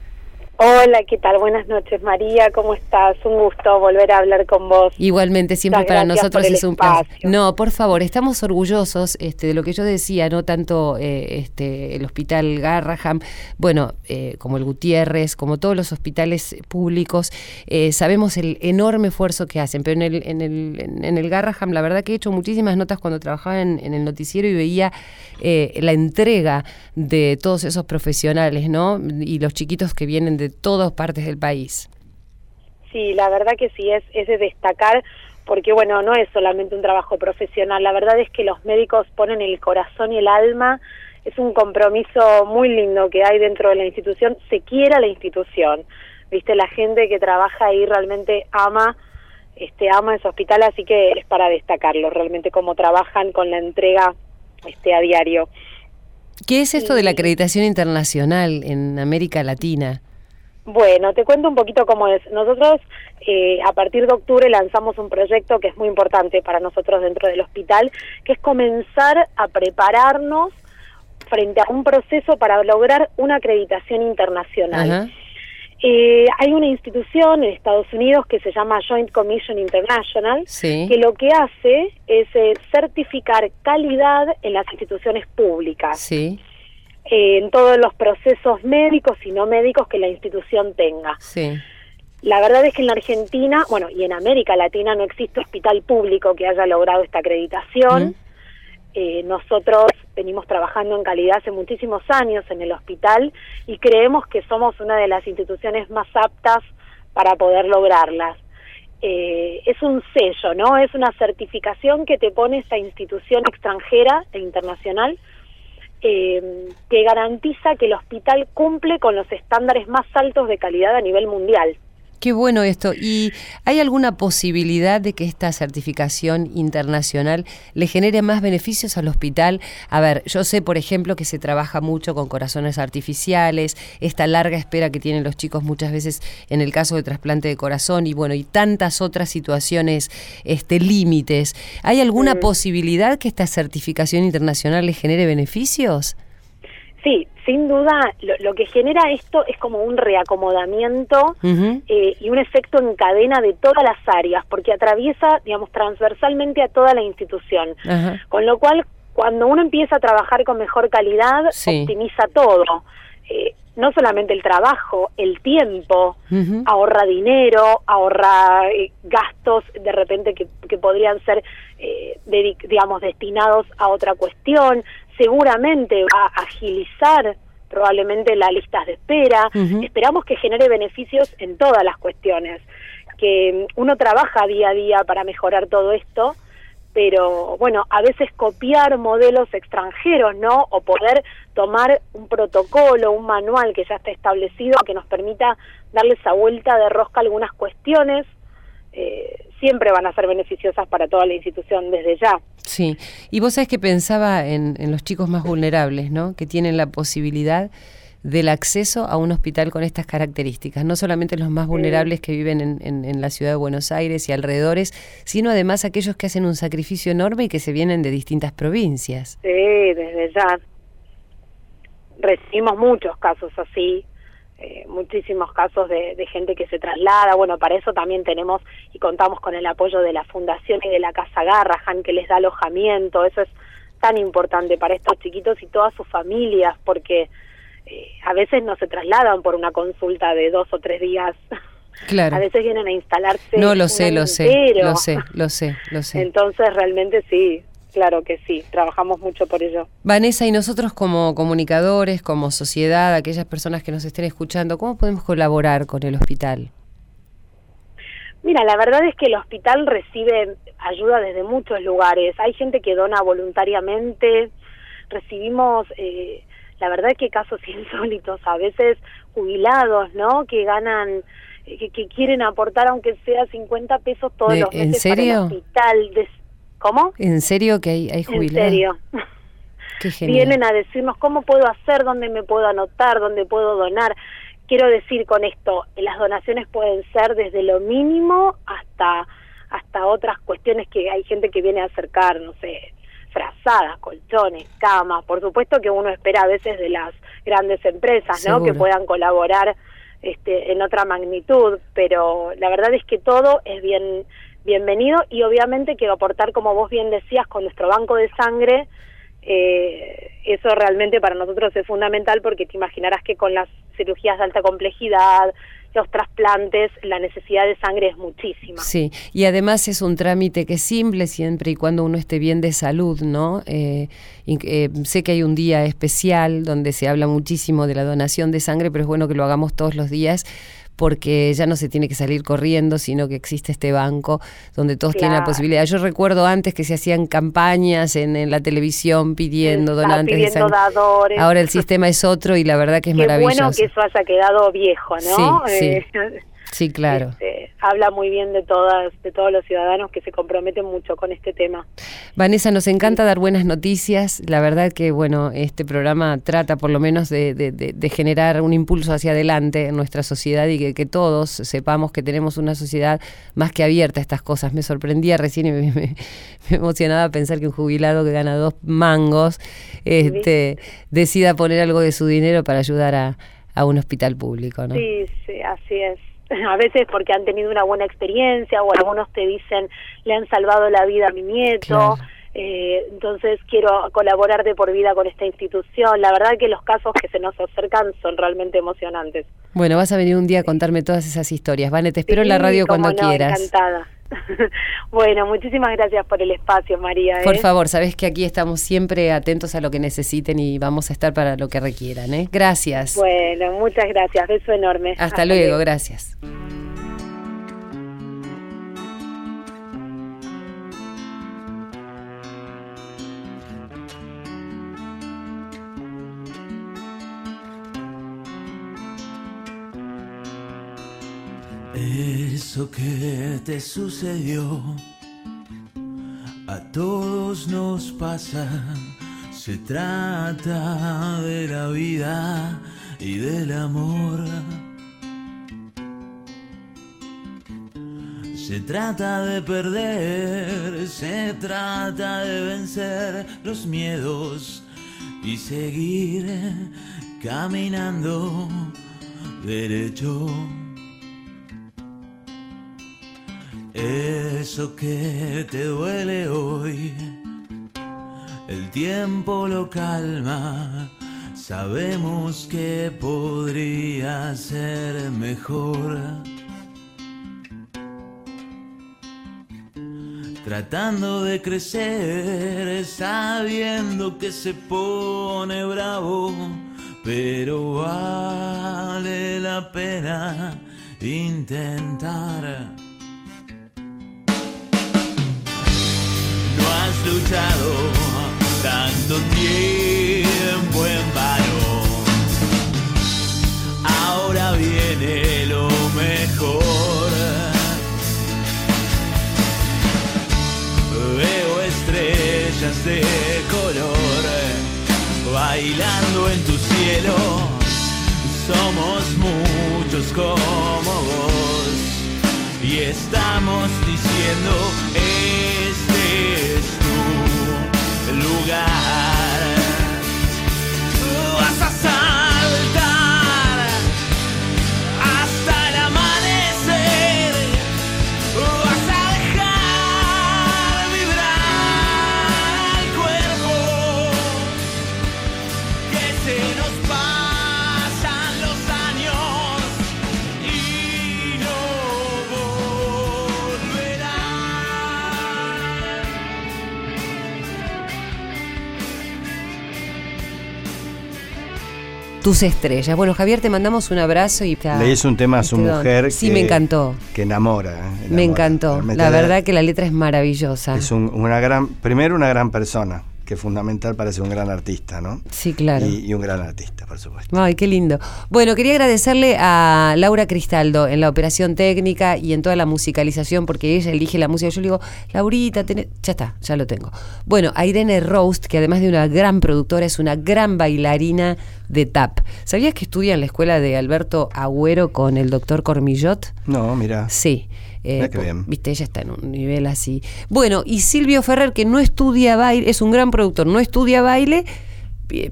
Hola, ¿qué tal? Buenas noches, María. ¿Cómo estás? Un gusto volver a hablar con vos. Igualmente, siempre Muchas para nosotros es un placer. No, por favor, estamos orgullosos este, de lo que yo decía, no tanto eh, este, el hospital Garraham, bueno, eh, como el Gutiérrez, como todos los hospitales públicos, eh, sabemos el enorme esfuerzo que hacen, pero en el, en, el, en el Garraham, la verdad que he hecho muchísimas notas cuando trabajaba en, en el noticiero y veía eh, la entrega de todos esos profesionales, ¿no? Y los chiquitos que vienen de todas partes del país. Sí, la verdad que sí, es, es de destacar porque, bueno, no es solamente un trabajo profesional, la verdad es que los médicos ponen el corazón y el alma, es un compromiso muy lindo que hay dentro de la institución, se quiera la institución, viste, la gente que trabaja ahí realmente ama este ama ese hospital, así que es para destacarlo, realmente cómo trabajan con la entrega este a diario. ¿Qué es esto de la acreditación internacional en América Latina? Bueno, te cuento un poquito cómo es. Nosotros eh, a partir de octubre lanzamos un proyecto que es muy importante para nosotros dentro del hospital, que es comenzar a prepararnos frente a un proceso para lograr una acreditación internacional. Ajá. Eh, hay una institución en Estados Unidos que se llama Joint Commission International, Sí. que lo que hace es eh, certificar calidad en las instituciones públicas Sí, en todos los procesos médicos y no médicos que la institución tenga. sí. La verdad es que en la Argentina, bueno, y en América Latina no existe hospital público que haya logrado esta acreditación. Mm. Eh, nosotros venimos trabajando en calidad hace muchísimos años en el hospital y creemos que somos una de las instituciones más aptas para poder lograrlas. Eh, es un sello, ¿no? Es una certificación que te pone esta institución extranjera e internacional eh, que garantiza que el hospital cumple con los estándares más altos de calidad a nivel mundial. Qué bueno esto. ¿Y hay alguna posibilidad de que esta certificación internacional le genere más beneficios al hospital? A ver, yo sé, por ejemplo, que se trabaja mucho con corazones artificiales, esta larga espera que tienen los chicos muchas veces en el caso de trasplante de corazón y bueno, y tantas otras situaciones, este límites. ¿Hay alguna Mm. posibilidad que esta certificación internacional le genere beneficios? Sí, sin duda, lo, lo que genera esto es como un reacomodamiento eh, y un efecto en cadena de todas las áreas, porque atraviesa, digamos, transversalmente a toda la institución. Con lo cual, cuando uno empieza a trabajar con mejor calidad, Sí. optimiza todo. Eh, no solamente el trabajo, el tiempo, ahorra dinero, ahorra eh, gastos de repente que, que podrían ser, eh, dedi- digamos, destinados a otra cuestión. Seguramente va a agilizar probablemente las listas de espera. Esperamos que genere beneficios en todas las cuestiones, que uno trabaja día a día para mejorar todo esto, pero bueno, a veces copiar modelos extranjeros, ¿no? O poder tomar un protocolo, un manual que ya está establecido que nos permita darle esa vuelta de rosca a algunas cuestiones, eh, siempre van a ser beneficiosas para toda la institución desde ya. Sí, y vos sabés que pensaba en, en los chicos más vulnerables, ¿no? Que tienen la posibilidad del acceso a un hospital con estas características, no solamente los más vulnerables que viven en, en- en la ciudad de Buenos Aires y alrededores, sino además aquellos que hacen un sacrificio enorme y que se vienen de distintas provincias. Sí, desde ya. Recibimos muchos casos así, eh, muchísimos casos de, de gente que se traslada. Bueno, para eso también tenemos y contamos con el apoyo de la Fundación y de la Casa Garrahan, que les da alojamiento. Eso es tan importante para estos chiquitos y todas sus familias, porque eh, a veces no se trasladan por una consulta de dos o tres días. Claro. *laughs* A veces vienen a instalarse. No lo sé, lo sé, lo sé, lo sé. Entonces, realmente sí, claro que sí, trabajamos mucho por ello. Vanessa, y nosotros como comunicadores, como sociedad, aquellas personas que nos estén escuchando, ¿cómo podemos colaborar con el hospital? Mira, la verdad es que el hospital recibe ayuda desde muchos lugares. Hay gente que dona voluntariamente. Recibimos, eh, la verdad que casos *laughs* insólitos, a veces jubilados, ¿no? Que ganan, eh, que, que quieren aportar aunque sea 50 pesos todos ¿De- los en meses para serio? el hospital. Des- ¿Cómo? ¿En serio que hay, hay En serio. *laughs* Qué genial. vienen a decirnos cómo puedo hacer, dónde me puedo anotar, dónde puedo donar. Quiero decir con esto, las donaciones pueden ser desde lo mínimo hasta hasta otras cuestiones que hay gente que viene a acercar, no sé, frazadas, colchones, camas, por supuesto que uno espera a veces de las grandes empresas, ¿no? Seguro. Que puedan colaborar este, en otra magnitud, pero la verdad es que todo es bien bienvenido y obviamente quiero aportar, como vos bien decías, con nuestro banco de sangre, eh, eso realmente para nosotros es fundamental porque te imaginarás que con las cirugías de alta complejidad, los trasplantes, la necesidad de sangre es muchísima. Sí, y además es un trámite que es simple siempre y cuando uno esté bien de salud, ¿no? Eh, eh, sé que hay un día especial donde se habla muchísimo de la donación de sangre, pero es bueno que lo hagamos todos los días porque ya no se tiene que salir corriendo, sino que existe este banco donde todos tienen la posibilidad. Yo recuerdo antes que se hacían campañas en, en la televisión pidiendo Está donantes de pidiendo sangre. dadores. Ahora el sistema es otro y la verdad que es *laughs* Qué maravilloso. bueno que eso haya quedado viejo, ¿no? Sí, sí. Eh, Sí, claro. este, habla muy bien de todas, de todos los ciudadanos que se comprometen mucho con este tema. Vanessa, nos encanta dar buenas noticias. La verdad que, bueno, este programa trata por lo menos de, de- de- de generar un impulso hacia adelante en nuestra sociedad y que, que todos sepamos que tenemos una sociedad más que abierta a estas cosas. Me sorprendía recién y me, me- me emocionaba pensar que un jubilado que gana dos mangos este, decida poner algo de su dinero para ayudar a, a un hospital público, ¿no? Sí, sí, así es. A veces porque han tenido una buena experiencia o algunos te dicen le han salvado la vida a mi nieto. Claro. eh, entonces quiero colaborar de por vida con esta institución. La verdad que los casos que se nos acercan son realmente emocionantes. Bueno, vas a venir un día a contarme todas esas historias. Vane, te espero en la radio cuando no, quieras. Encantada. *laughs* bueno, muchísimas gracias por el espacio, María. Por ¿eh? favor, sabes que aquí estamos siempre atentos a lo que necesiten y vamos a estar para lo que requieran. ¿eh? Gracias. Bueno, muchas gracias. Beso enorme. Hasta, luego, gracias. Eso que te sucedió a todos nos pasa. Se trata de la vida y del amor. Se trata de perder, se trata de vencer los miedos y seguir caminando derecho. Eso que te duele hoy, el tiempo lo calma. Sabemos que podría ser mejor. Tratando de crecer, sabiendo que se pone bravo, pero vale la pena intentar. Has luchado tanto tiempo en vano. Ahora viene lo mejor. Veo estrellas de color bailando en tu cielo. Somos muchos vos estamos diciendo este es tu lugar. Tus estrellas. Bueno, Javier, te mandamos un abrazo y Le hizo un tema a su Este mujer. Sí, que- me encantó. Que enamora. eh, Me encantó. Realmente La verdad que la letra es maravillosa. Es un- una gran, primero una gran persona, que es fundamental para ser un gran artista, ¿no? Sí, claro. Y, y un gran artista, por supuesto. Ay, qué lindo. Bueno, quería agradecerle a Laura Cristaldo en la operación técnica y en toda la musicalización, porque ella elige la música. Yo le digo, Laurita, tenés-". ya está, ya lo tengo. Bueno, a Irene Roast, que además de una gran productora, es una gran bailarina de tap. ¿Sabías que estudia en la escuela de Alberto Agüero con el doctor Cormillot? No, mira. Sí. Eh, qué bien. Viste, ella está en un nivel así. Bueno, y Silvio Ferrer, que no estudia baile, es un gran productor, no estudia baile,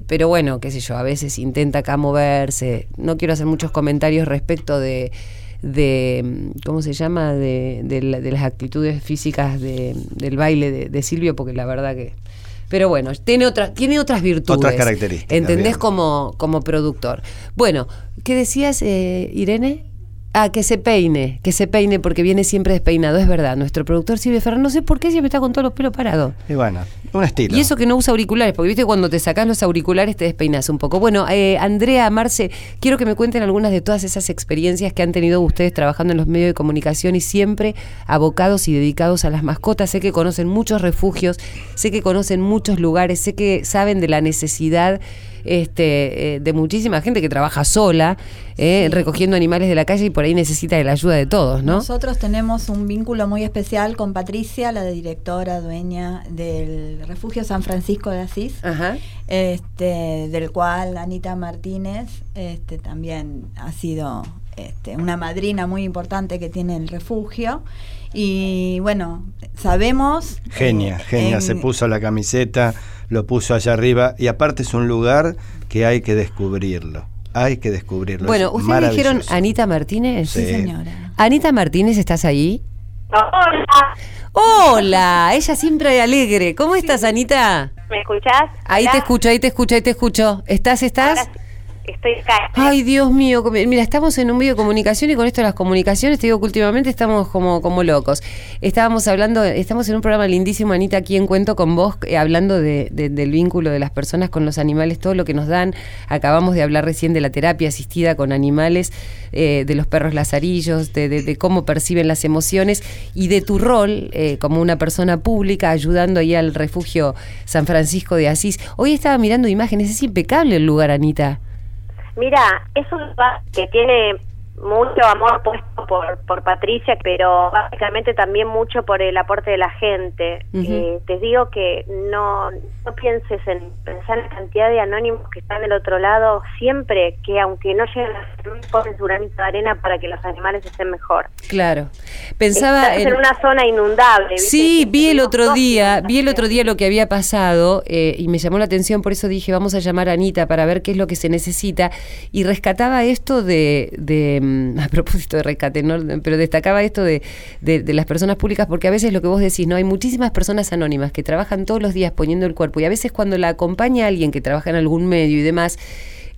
pero bueno, qué sé yo, a veces intenta acá moverse. No quiero hacer muchos comentarios respecto de, de mm, ¿cómo se llama? De, de la- de las actitudes físicas de- del baile de, de Silvio, porque la verdad que... Pero bueno, tiene otras, tiene otras virtudes. Otras características, ¿Entendés? Como, como productor. Bueno, ¿qué decías, eh, Irene? Ah, que se peine, que se peine porque viene siempre despeinado, es verdad. Nuestro productor Silvio Ferrer, no sé por qué siempre está con todos los pelos parados. Y bueno, un estilo. Y eso que no usa auriculares, porque viste cuando te sacas los auriculares te despeinas un poco. Bueno, eh, Andrea, Marce, quiero que me cuenten algunas de todas esas experiencias que han tenido ustedes trabajando en los medios de comunicación y siempre abocados y dedicados a las mascotas. Sé que conocen muchos refugios, sé que conocen muchos lugares, sé que saben de la necesidad este, eh, de muchísima gente que trabaja sola, eh, recogiendo animales de la calle y por ahí necesita de la ayuda de todos, ¿no? Nosotros tenemos un vínculo muy especial con Patricia, la directora, dueña del Refugio San Francisco de Asís, Ajá. este, del cual Anita Martínez este, también ha sido este, una madrina muy importante que tiene el refugio. Y bueno, sabemos... Genia, genia, en- se puso la camiseta, lo puso allá arriba y aparte es un lugar que hay que descubrirlo. Hay que descubrirlo. Bueno, es ustedes dijeron. Anita Martínez. Sí. Sí, señora. Anita Martínez, ¿estás ahí? Hola, Hola, ella siempre alegre. ¿Cómo estás, Anita? ¿me escuchás? Ahí Hola. te escucho, ahí te escucho, ahí te escucho. ¿Estás, estás? Ahora sí, Estoy acá. Ay, Dios mío, mira, estamos en un medio de comunicación y con esto de las comunicaciones te digo que últimamente estamos como, como locos. Estábamos hablando, estamos en un programa lindísimo, Anita, aquí en Cuento con vos, eh, hablando de- de- del vínculo de las personas con los animales, todo lo que nos dan. Acabamos de hablar recién de la terapia asistida con animales, eh, de los perros lazarillos, de, de- de cómo perciben las emociones y de tu rol eh, como una persona pública ayudando ahí al refugio San Francisco de Asís. Hoy estaba mirando imágenes, es impecable el lugar, Anita. Mira, es un lugar que tiene mucho amor puesto por, por Patricia, pero básicamente también mucho por el aporte de la gente. Ujú. Eh, te digo que no, no pienses en pensar en la cantidad de anónimos que están del otro lado, siempre que aunque no lleguen a ponen su granito de arena para que los animales estén mejor. Claro. Pensaba Estás en, una zona inundable. ¿viste? Sí, vi el otro día, vi el otro día lo que había pasado eh, y me llamó la atención, por eso dije, vamos a llamar a Anita para ver qué es lo que se necesita. Y rescataba esto de, de *laughs* a propósito de rescate, ¿no? pero destacaba esto de, de- de las personas públicas, porque a veces lo que vos decís, ¿no? Hay muchísimas personas anónimas que trabajan todos los días poniendo el cuerpo y a veces cuando la acompaña alguien que trabaja en algún medio y demás,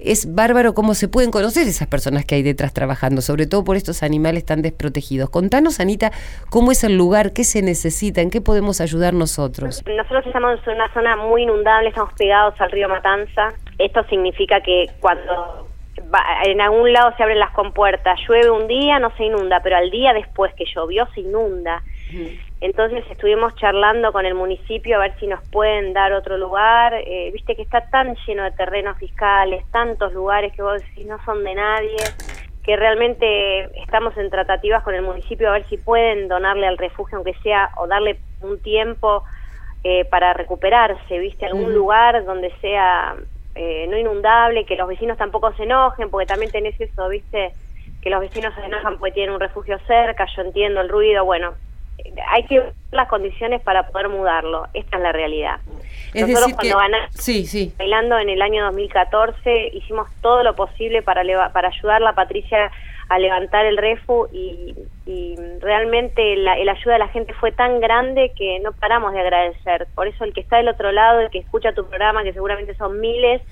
es bárbaro cómo se pueden conocer esas personas que hay detrás trabajando, sobre todo por estos animales tan desprotegidos. Contanos, Anita, cómo es el lugar, qué se necesita, en qué podemos ayudar nosotros. Nosotros estamos en una zona muy inundable, estamos pegados al río Matanza. Esto significa que cuando va- en algún lado se abren las compuertas, llueve un día, no se inunda, pero al día después que llovió se inunda. Entonces estuvimos charlando con el municipio a ver si nos pueden dar otro lugar. Eh, Viste que está tan lleno de terrenos fiscales, tantos lugares que vos decís no son de nadie, que realmente estamos en tratativas con el municipio a ver si pueden donarle al refugio, aunque sea, o darle un tiempo eh, para recuperarse, ¿viste? Algún lugar donde sea eh, no inundable, que los vecinos tampoco se enojen, porque también tenés eso, ¿viste? Que los vecinos se enojan porque tienen un refugio cerca, yo entiendo el ruido, bueno, eh, hay que ver las condiciones para poder mudarlo, esta es la realidad. Es Nosotros decir, que... cuando ganamos Sí, sí. bailando en el año 2014 hicimos todo lo posible para para ayudarla a Patricia a levantar el refu y, realmente la, el ayuda de la gente fue tan grande que no paramos de agradecer. Por eso el que está del otro lado, el que escucha tu programa, que seguramente son miles,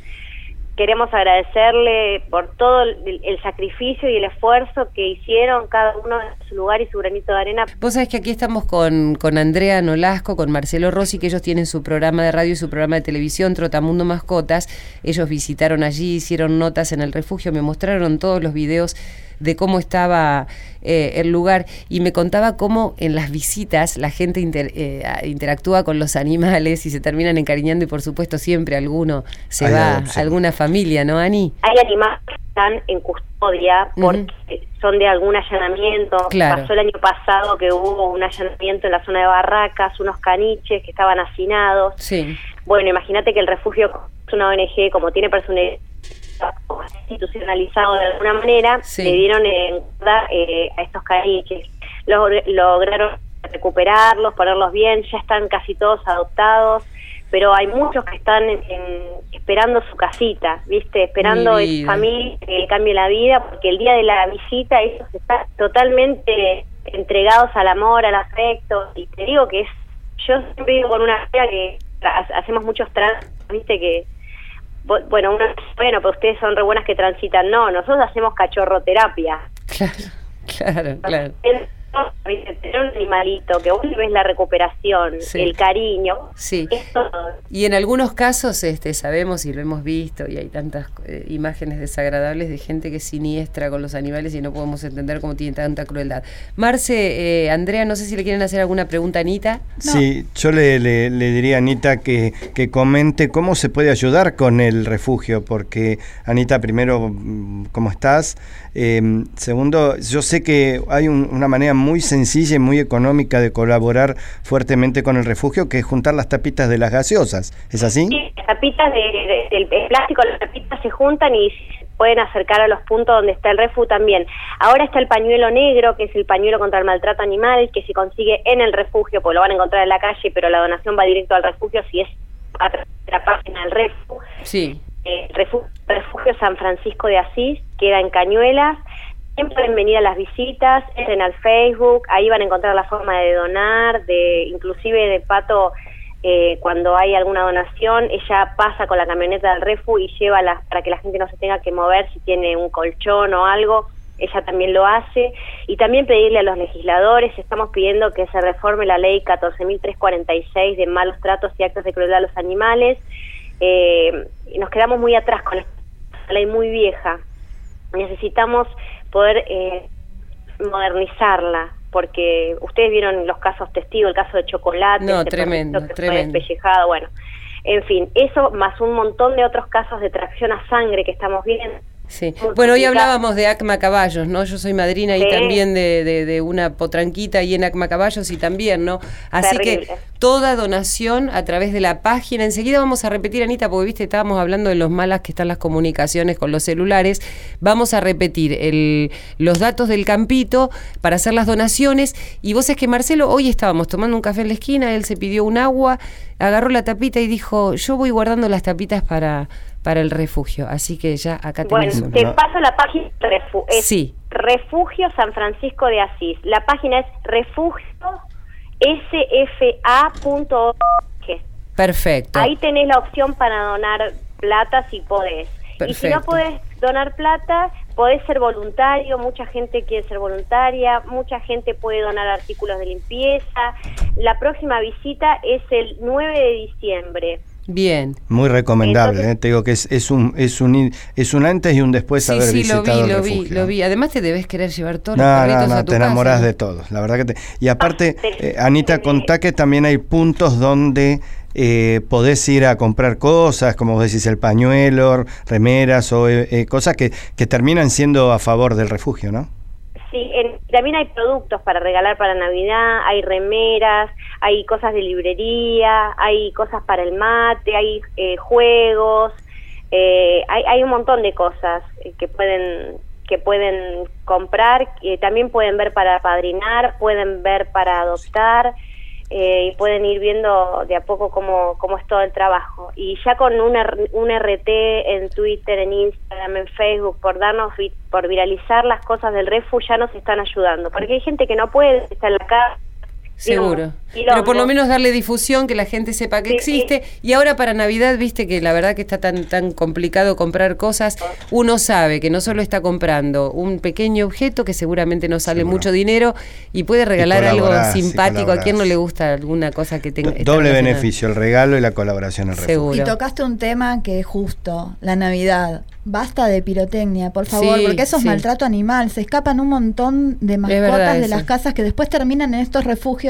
queremos agradecerle por todo el, el sacrificio y el esfuerzo que hicieron cada uno en su lugar y su granito de arena Vos sabés que aquí estamos con, con Andrea Nolasco, con Marcelo Rossi, que ellos tienen su programa de radio y su programa de televisión, Trotamundo Mascotas. Ellos visitaron allí, hicieron notas en el refugio, me mostraron todos los videos de cómo estaba eh, el lugar y me contaba cómo en las visitas la gente inter- eh, interactúa con los animales y se terminan encariñando y por supuesto siempre alguno se Hay va, adopción. alguna familia, ¿no, Ani? Hay animales que están en custodia porque son de algún allanamiento. Claro. Pasó el año pasado que hubo un allanamiento en la zona de Barracas, unos caniches que estaban hacinados. Sí. Bueno, imagínate que el refugio es una ONG, como tiene personalidad institucionalizado de alguna manera, Sí. le dieron en guarda, eh, a estos caniches. Log- lograron recuperarlos, ponerlos bien, ya están casi todos adoptados, pero hay muchos que están en- en- esperando su casita, ¿viste? Esperando en vida. familia que le cambie la vida, porque el día de la visita ellos están totalmente entregados al amor, al afecto, y te digo que es, yo siempre digo con una amiga que hacemos muchos tránsitos, ¿viste? Que bueno, uno bueno, pero ustedes son re buenas que transitan. No, nosotros hacemos cachorroterapia. Claro, claro, claro. Tener un animalito, que vos le ves la recuperación, Sí. el cariño, Sí. es todo. Y en algunos casos este, sabemos y lo hemos visto y hay tantas eh, imágenes desagradables de gente que es siniestra con los animales y no podemos entender cómo tiene tanta crueldad. Marce, eh, Andrea, no sé si le quieren hacer alguna pregunta a Anita. Sí, yo le, le- le diría a Anita que, que comente cómo se puede ayudar con el refugio, porque Anita, primero, mm, ¿cómo estás? Eh, segundo, yo sé que hay un- una manera muy sencilla y muy económica de colaborar fuertemente con el refugio, que es juntar las tapitas de las gaseosas. ¿Es así? Sí, las tapitas de, de- del el plástico, las tapitas se juntan y se pueden acercar a los puntos donde está el refu también. Ahora está el pañuelo negro, que es el pañuelo contra el maltrato animal, que se consigue en el refugio, pues lo van a encontrar en la calle, pero la donación va directo al refugio si es a través de la página del refu. Sí. Eh, refu- refugio San Francisco de Asís, queda en Cañuelas. También pueden venir a las visitas, entren al Facebook, ahí van a encontrar la forma de donar, de inclusive de Pato, eh, cuando hay alguna donación, ella pasa con la camioneta del refu y lleva las, para que la gente no se tenga que mover si tiene un colchón o algo, ella también lo hace. Y también pedirle a los legisladores, estamos pidiendo que se reforme la ley 14.346 de malos tratos y actos de crueldad a los animales. Eh, y nos quedamos muy atrás con esta ley muy vieja. Necesitamos poder eh, modernizarla, porque ustedes vieron los casos testigos, el caso de chocolate, No, ese tremendo, que tremendo. fue despellejado, bueno. En fin, eso más un montón de otros casos de tracción a sangre que estamos viendo. Sí. Bueno, hoy hablábamos de Acma Caballos, ¿no? Yo soy madrina y Sí. también de, de- de una potranquita ahí en Acma Caballos y también, ¿no? Así Terrible. que toda donación a través de la página. Enseguida vamos a repetir, Anita, porque viste, estábamos hablando de los malas que están las comunicaciones con los celulares. Vamos a repetir el, los datos del campito para hacer las donaciones. Y vos es que Marcelo, hoy estábamos tomando un café en la esquina, él se pidió un agua, agarró la tapita y dijo, yo voy guardando las tapitas para, para el refugio. Así que ya acá Bueno, te paso la página refu- es Sí. Refugio San Francisco de Asís. La página es refugio sfa.org. Perfecto. Ahí tenés la opción para donar plata si podés. Y si no podés donar plata, podés ser voluntario, mucha gente quiere ser voluntaria, mucha gente puede donar artículos de limpieza. La próxima visita es el 9 de diciembre. Bien. Muy recomendable, Entonces- ¿eh? te digo que es, es un es un es un antes y un después Sí, haber sí, lo visitado vi, el lo vi, lo vi. Además te debes querer llevar todos los No, no, perritos no, a tu te enamorás casa. de todos, la verdad que te... Y aparte, Ah, eh, Anita, contá que también hay puntos donde eh, podés ir a comprar cosas, como vos decís, el pañuelo, remeras o eh, eh, cosas que, que terminan siendo a favor del refugio, ¿no? Sí, en- también hay productos para regalar para Navidad, hay remeras, hay cosas de librería, hay cosas para el mate, hay eh, juegos, eh, hay, hay un montón de cosas eh, que pueden que pueden comprar, también pueden ver para padrinar, pueden ver para adoptar eh, y pueden ir viendo de a poco cómo, cómo es todo el trabajo. Y ya con un, un RT en Twitter, en Instagram, en Facebook, por darnos, por viralizar las cosas del refu, ya nos están ayudando. Porque hay gente que no puede, está en la casa. Seguro. quilombo. Pero por lo menos darle difusión, que la gente sepa que Sí, existe. Y ahora para Navidad, viste que la verdad que está tan, tan complicado comprar cosas, uno sabe que no solo está comprando un pequeño objeto que seguramente no sale Seguro. mucho dinero y puede regalar algo simpático. ¿A quién no le gusta alguna cosa que tenga? Doble beneficio, el regalo y la colaboración en el refugio. Seguro. Y tocaste un tema que es justo, la Navidad. Basta de pirotecnia, por favor, Sí, porque eso es sí. maltrato animal. Se escapan un montón de mascotas verdad de eso. las casas que después terminan en estos refugios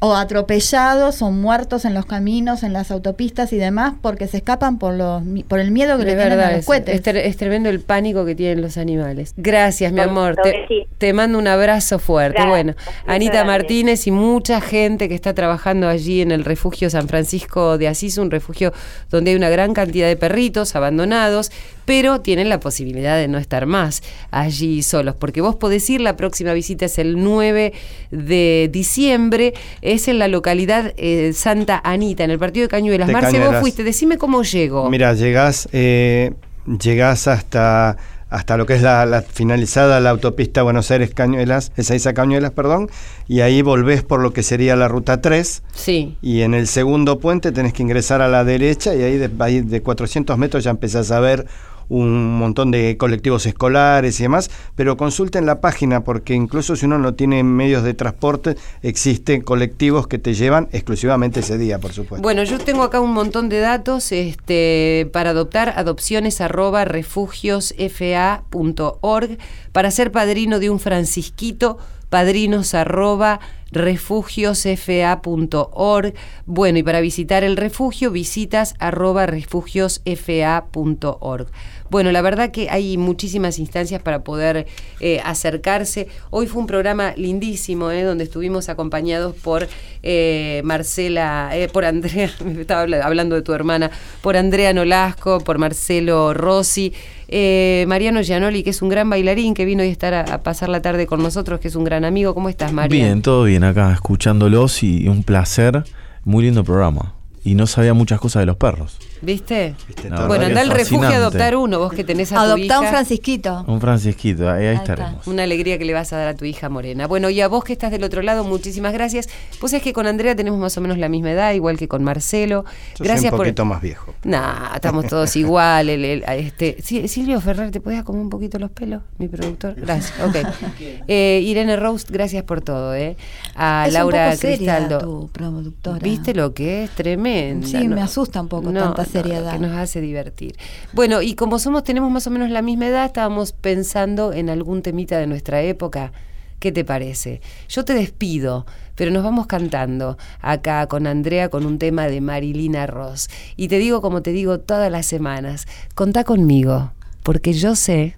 o atropellados o muertos en los caminos, en las autopistas y demás, porque se escapan por los por el miedo que le tienen a los es, cohetes. es tre- es tremendo el pánico que tienen los animales. Gracias, mi amor. Te, que sí. te mando un abrazo fuerte. Gracias, Bueno, muchas Anita gracias. Martínez y mucha gente que está trabajando allí en el refugio San Francisco de Asís, un refugio donde hay una gran cantidad de perritos abandonados, pero tienen la posibilidad de no estar más allí solos, porque vos podés ir, la próxima visita es el 9 de diciembre, es en la localidad eh, Santa Anita, en el partido de Cañuelas. De Marce, vos fuiste, decime cómo llego. Mira, llegás, eh, llegás hasta, hasta lo que es la, la finalizada la autopista Buenos Aires Cañuelas, Ezeiza Cañuelas, perdón, y ahí volvés por lo que sería la ruta 3. Sí. Y en el segundo puente tenés que ingresar a la derecha y ahí de, ahí de 400 metros ya empezás a ver un montón de colectivos escolares y demás, pero consulten la página porque incluso si uno no tiene medios de transporte, existen colectivos que te llevan exclusivamente ese día, por supuesto. Bueno, yo tengo acá un montón de datos este, para adoptar adopciones arroba refugiosfa.org, para ser padrino de un francisquito, padrinos arroba refugiosfa.org. Bueno, y para visitar el refugio, visitas arroba refugiosfa.org. Bueno, la verdad que hay muchísimas instancias para poder eh, acercarse. Hoy fue un programa lindísimo, eh, donde estuvimos acompañados por eh, Marcela, eh, por Andrea, *laughs* estaba habla- hablando de tu hermana, por Andrea Nolasco, por Marcelo Rossi, eh, Mariano Gianoli, que es un gran bailarín, que vino hoy a estar a, a pasar la tarde con nosotros, que es un gran amigo. ¿Cómo estás, María? Bien, todo bien acá, escuchándolos y un placer. Muy lindo programa. Y no sabía muchas cosas de los perros. ¿Viste? Viste, todo. Bueno, anda al refugio a adoptar uno, vos que tenés a tu Adoptá un francisquito. Un francisquito, ahí, ahí está. estaremos. Una alegría que le vas a dar a tu hija Morena. Bueno, y a vos que estás del otro lado, muchísimas gracias. Vos es que con Andrea tenemos más o menos la misma edad, igual que con Marcelo. Yo soy gracias un por. poquito más viejo. Nah, estamos todos *laughs* igual. el- el- este, Sí, Silvio Ferrer, ¿te podías comer un poquito los pelos? Mi productor. Gracias. Ok. *laughs* Eh, Irene Roast, gracias por todo. ¿eh? A Es un Laura poco seria Cristaldo. tu productora. ¿Viste lo que es? Tremendo. Sí, me asusta un poco tanta seriedad. Que nos hace divertir. Bueno, y como somos, tenemos más o menos la misma edad, estábamos pensando en algún temita de nuestra época. ¿Qué te parece? Yo te despido, pero nos vamos cantando acá con Andrea con un tema de Marilina Ross. Y te digo como te digo todas las semanas, contá conmigo, porque yo sé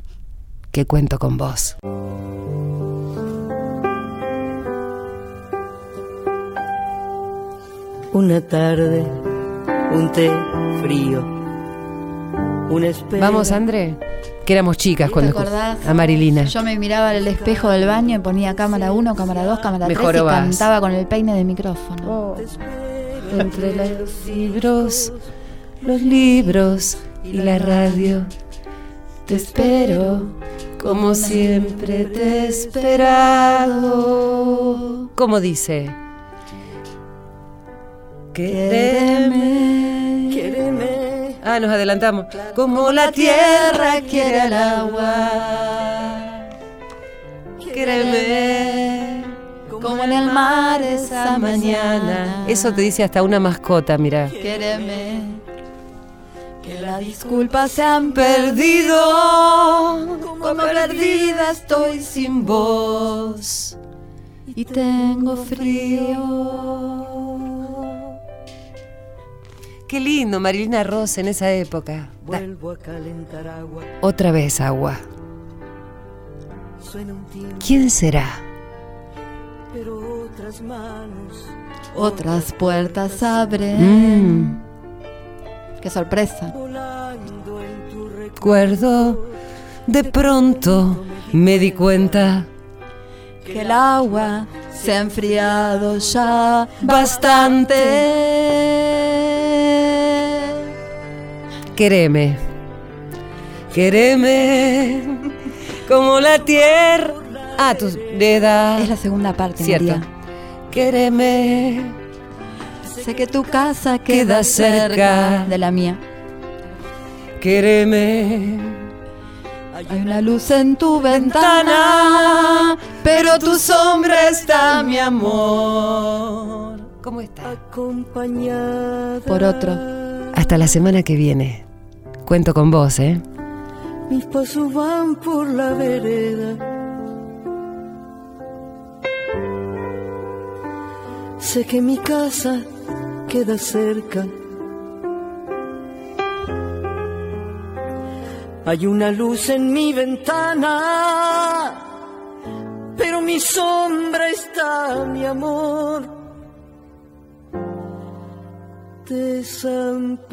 que cuento con vos. Una tarde, un té frío, una espera. Vamos, André, que éramos chicas ¿Te cuando acordás? a Marilina. Yo me miraba al espejo del baño y ponía cámara 1, cámara 2, cámara 3 Mejor y vas. cantaba con el peine de micrófono. Entre los libros, los libros y la radio, te espero como siempre te he esperado. ¿Cómo dice? Quereme. Quéreme, Ah, nos adelantamos. Como la tierra quiere al agua. Quéreme. Como en el mar esa mañana. Eso te dice hasta una mascota, mira. Quéreme. Que las disculpas se han perdido, como perdida estoy sin voz y tengo frío. Qué lindo, Marilina Ross en esa época. Vuelvo a calentar agua, otra vez agua. suena un timbre, ¿Quién será? pero otras manos. Otras puertas abren. Mm, Qué sorpresa. Volando en tu recuerdo, recuerdo, de pronto me di cuenta Que el agua se ha enfriado ya bastante. Quereme, quereme, como la tierra. Ah, tu edad. Es la segunda parte, Cierto. María. Quereme, Sé que tu casa Queda queda cerca. de la mía. quereme. Hay una luz en tu ventana, pero tu sombra está, mi amor. ¿Cómo está? acompañada Por otro. Hasta la semana que viene. Cuento con vos, ¿eh? mis pasos van por la vereda. Sé que mi casa queda cerca. Hay una luz en mi ventana, pero mi sombra está, mi amor, desamparada.